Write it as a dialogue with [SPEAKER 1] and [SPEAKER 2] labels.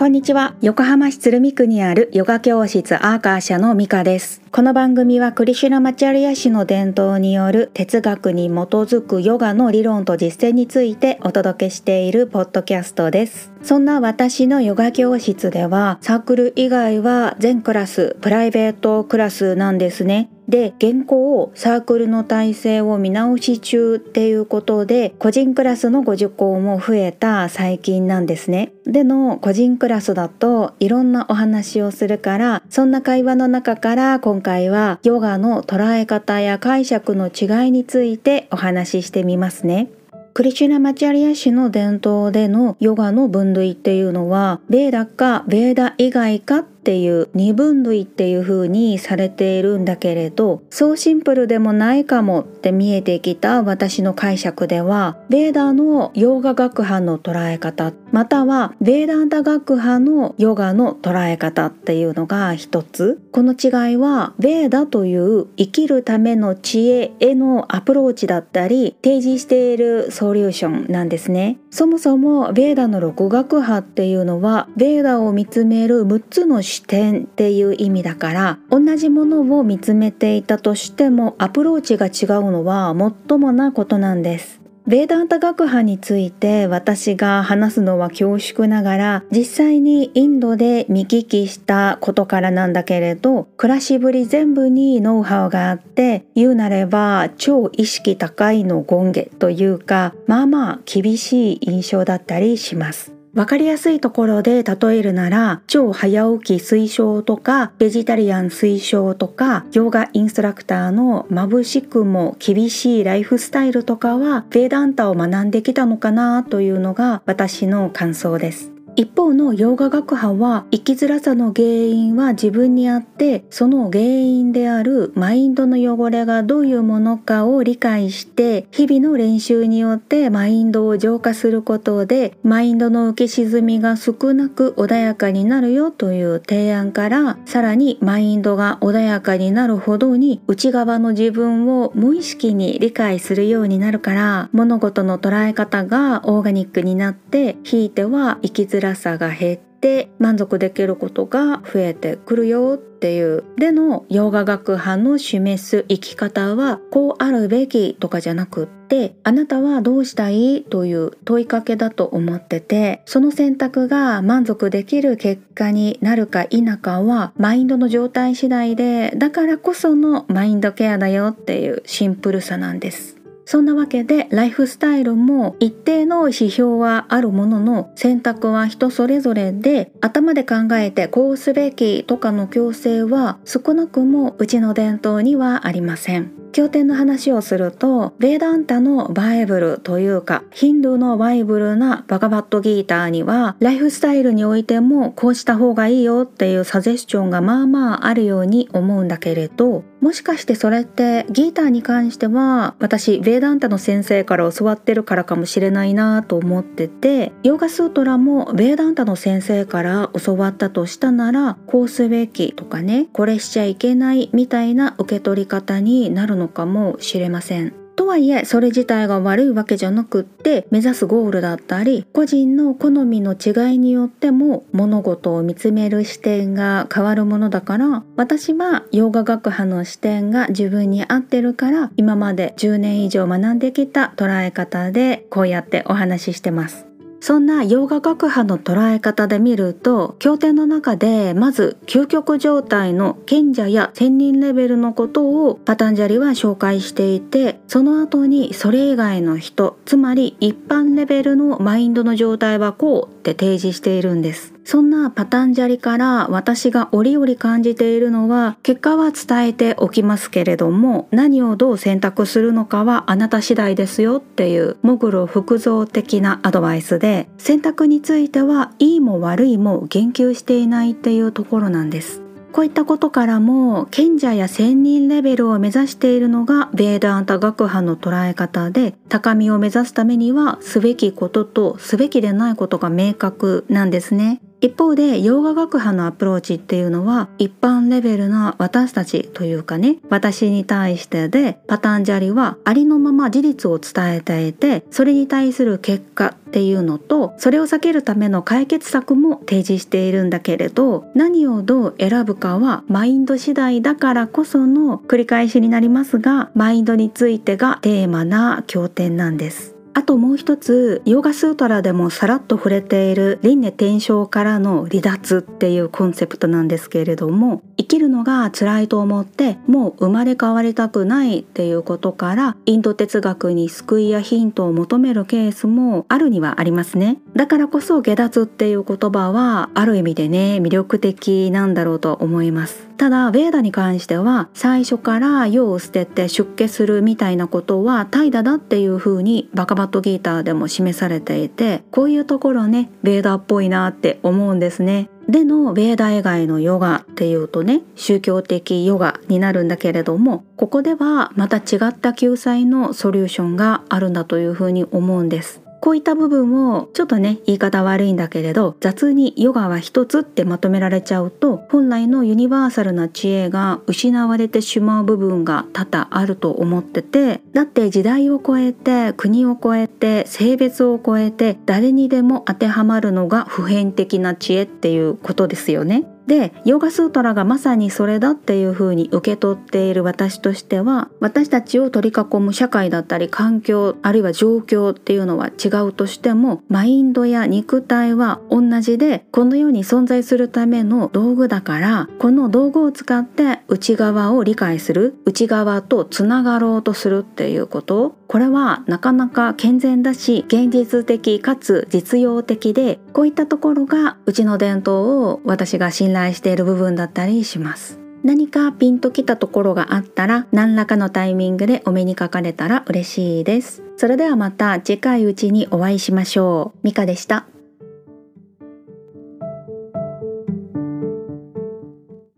[SPEAKER 1] こんにちは。横浜市鶴見区にあるヨガ教室アーカー社のミカです。この番組はクリシュナマチャリア氏の伝統による哲学に基づくヨガの理論と実践についてお届けしているポッドキャストです。そんな私のヨガ教室ではサークル以外は全クラスプライベートクラスなんですね。で現行サークルの体制を見直し中っていうことで個人クラスのご受講も増えた最近なんですね。での個人クラスだといろんなお話をするからそんな会話の中から今回はヨガの捉え方や解釈の違いについてお話ししてみますね。クリシュナマチャリア氏の伝統でのヨガの分類っていうのはベーダかベーダ以外かっていう二分類っていう風にされているんだけれどそうシンプルでもないかもって見えてきた私の解釈ではベーダのヨガ学派の捉え方またはベーダンタ学派のヨガの捉え方っていうのが一つ。この違いはベーダという生きるための知恵へのアプローチだったり提示しているソリューションなんですね。そもそもベーダの六学派っていうのはベーダを見つめる6つの視点っていう意味だから同じものを見つめていたとしてもアプローチが違うのはもっともなことなんです。ベーダンタ学派について私が話すのは恐縮ながら実際にインドで見聞きしたことからなんだけれど暮らしぶり全部にノウハウがあって言うなれば超意識高いの権下というかまあまあ厳しい印象だったりします。わかりやすいところで例えるなら超早起き推奨とかベジタリアン推奨とかヨガインストラクターの眩しくも厳しいライフスタイルとかはベーダンタを学んできたのかなというのが私の感想です。一方のヨガ学派は生きづらさの原因は自分にあってその原因であるマインドの汚れがどういうものかを理解して日々の練習によってマインドを浄化することでマインドの浮き沈みが少なく穏やかになるよという提案からさらにマインドが穏やかになるほどに内側の自分を無意識に理解するようになるから物事の捉え方がオーガニックになってひいては生きづら辛さが減って満足できることが増えてくるよっていうでのヨガ学派の示す生き方はこうあるべきとかじゃなくってあなたはどうしたいという問いかけだと思っててその選択が満足できる結果になるか否かはマインドの状態次第でだからこそのマインドケアだよっていうシンプルさなんです。そんなわけでライフスタイルも一定の指標はあるものの選択は人それぞれで頭で考えてこうすべきとかの強制は少なくもうちの伝統にはありません。経典の話をするとベーダンタのバイブルというかヒンドゥーのバイブルなバガバットギーターにはライフスタイルにおいてもこうした方がいいよっていうサジェスチョンがまあまああるように思うんだけれどもしかしてそれってギーターに関しては私ベーダンタの先生から教わってるからかもしれないなと思っててヨガスートラもベーダンタの先生から教わったとしたならこうすべきとかねこれしちゃいけないみたいな受け取り方になるののかもしれません。とはいえそれ自体が悪いわけじゃなくって目指すゴールだったり個人の好みの違いによっても物事を見つめる視点が変わるものだから私は洋画学派の視点が自分に合ってるから今まで10年以上学んできた捉え方でこうやってお話ししてます。そんな洋画学派の捉え方で見ると経典の中でまず究極状態の賢者や仙人レベルのことをパタンジャリは紹介していてその後にそれ以外の人つまり一般レベルのマインドの状態はこうって提示しているんです。そんなパタンジャリから私が折々感じているのは結果は伝えておきますけれども何をどう選択するのかはあなた次第ですよっていうモグロ複造的なアドバイスで選択についてはいいも悪いも言及していないっていうところなんです。こういったことからも賢者や仙人レベルを目指しているのがベーダーンタ学派の捉え方で高みを目指すためにはすべきこととすべきでないことが明確なんですね。一方で洋画学派のアプローチっていうのは一般レベルな私たちというかね私に対してでパタンジャリはありのまま事実を伝えていてそれに対する結果っていうのとそれを避けるための解決策も提示しているんだけれど何をどう選ぶかはマインド次第だからこその繰り返しになりますがマインドについてがテーマな経典なんです。あともう一つヨガスートラでもさらっと触れている輪廻転生からの離脱っていうコンセプトなんですけれども生きるのが辛いと思ってもう生まれ変わりたくないっていうことからインド哲学に救いやヒントを求めるケースもあるにはありますね。だからこそ下脱っていう言葉はある意味でね魅力的なんだろうと思います。ただベーダに関しては最初から世を捨てて出家するみたいなことは怠惰だっていう風にバカバットギーターでも示されていてこういうところねベーダっぽいなって思うんですね。でのベーダ以外のヨガっていうとね宗教的ヨガになるんだけれどもここではまた違った救済のソリューションがあるんだというふうに思うんです。こういった部分をちょっとね言い方悪いんだけれど雑にヨガは一つってまとめられちゃうと本来のユニバーサルな知恵が失われてしまう部分が多々あると思っててだって時代を超えて国を超えて性別を超えて誰にでも当てはまるのが普遍的な知恵っていうことですよね。でヨガスートラがまさにそれだっていうふうに受け取っている私としては私たちを取り囲む社会だったり環境あるいは状況っていうのは違うとしてもマインドや肉体は同じでこの世に存在するための道具だからこの道具を使って内側を理解する内側とつながろうとするっていうこと。これはなかなか健全だし現実的かつ実用的でこういったところがうちの伝統を私が信頼している部分だったりします。何かピンときたところがあったら何らかのタイミングでお目にかかれたら嬉しいです。それではまた次回うちにお会いしましょう。ミカでした。